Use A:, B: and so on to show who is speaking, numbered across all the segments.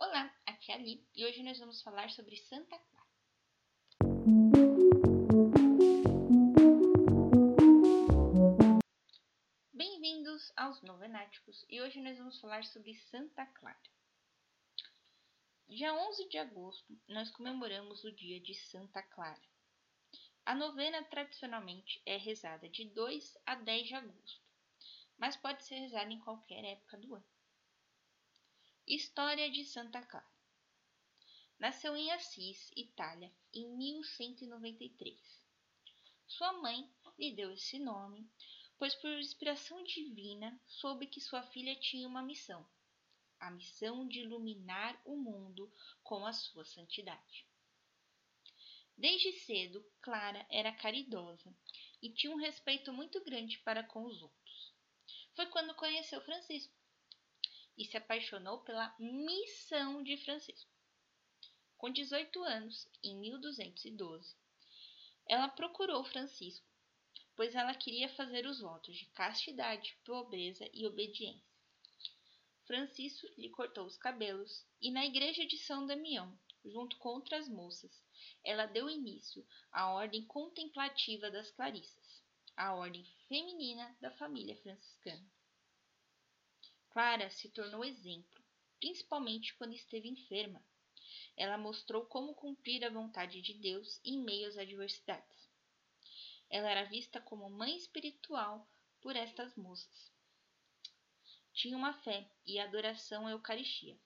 A: Olá, aqui é a Ali e hoje nós vamos falar sobre Santa Clara. Bem-vindos aos Novenáticos e hoje nós vamos falar sobre Santa Clara. Dia 11 de agosto, nós comemoramos o dia de Santa Clara. A novena tradicionalmente é rezada de 2 a 10 de agosto, mas pode ser rezada em qualquer época do ano. História de Santa Clara. Nasceu em Assis, Itália, em 1193. Sua mãe lhe deu esse nome, pois por inspiração divina soube que sua filha tinha uma missão, a missão de iluminar o mundo com a sua santidade. Desde cedo, Clara era caridosa e tinha um respeito muito grande para com os outros. Foi quando conheceu Francisco, e se apaixonou pela missão de Francisco. Com 18 anos, em 1212, ela procurou Francisco, pois ela queria fazer os votos de castidade, pobreza e obediência. Francisco lhe cortou os cabelos e na igreja de São Damião, junto com outras moças, ela deu início à ordem contemplativa das Clarissas, a ordem feminina da família franciscana. Clara se tornou exemplo, principalmente quando esteve enferma. Ela mostrou como cumprir a vontade de Deus em meio às adversidades. Ela era vista como mãe espiritual por estas moças. Tinha uma fé e adoração à Eucaristia.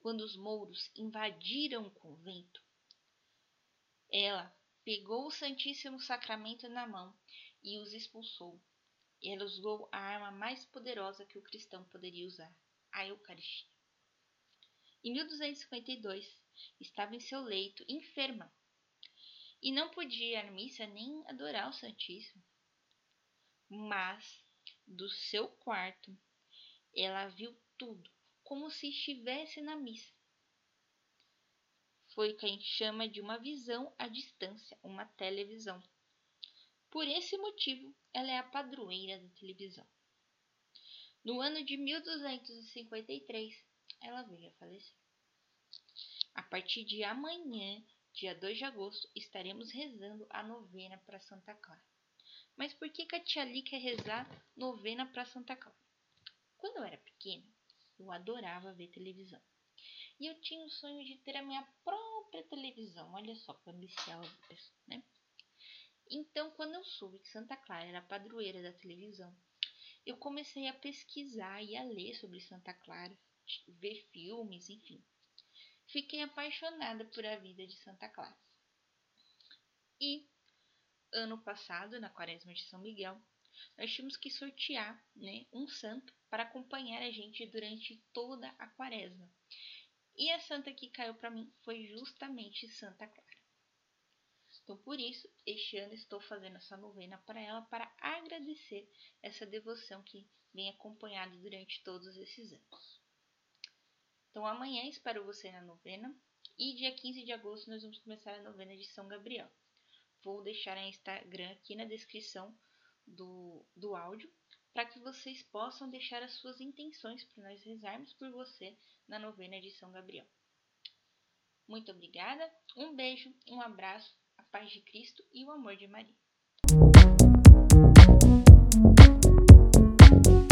A: Quando os mouros invadiram o convento, ela pegou o Santíssimo Sacramento na mão e os expulsou, e ela usou a arma mais poderosa que o cristão poderia usar, a Eucaristia. Em 1252, estava em seu leito, enferma, e não podia ir à missa nem adorar o Santíssimo. Mas, do seu quarto, ela viu tudo, como se estivesse na missa. Foi o que a gente chama de uma visão à distância, uma televisão. Por esse motivo, ela é a padroeira da televisão. No ano de 1253, ela veio a falecer. A partir de amanhã, dia 2 de agosto, estaremos rezando a novena para Santa Clara. Mas por que, que a tia Li quer rezar novena para Santa Clara? Quando eu era pequena, eu adorava ver televisão. E eu tinha o sonho de ter a minha própria televisão. Olha só que ambiciosa, né? Então, quando eu soube que Santa Clara era padroeira da televisão, eu comecei a pesquisar e a ler sobre Santa Clara, ver filmes, enfim. Fiquei apaixonada por a vida de Santa Clara. E ano passado, na Quaresma de São Miguel, nós tínhamos que sortear né, um santo para acompanhar a gente durante toda a Quaresma. E a santa que caiu para mim foi justamente Santa Clara. Então, por isso, este ano estou fazendo essa novena para ela para agradecer essa devoção que vem acompanhado durante todos esses anos. Então, amanhã espero você na novena e dia 15 de agosto nós vamos começar a novena de São Gabriel. Vou deixar a Instagram aqui na descrição do, do áudio para que vocês possam deixar as suas intenções para nós rezarmos por você na novena de São Gabriel. Muito obrigada, um beijo, um abraço paz de Cristo e o amor de Maria.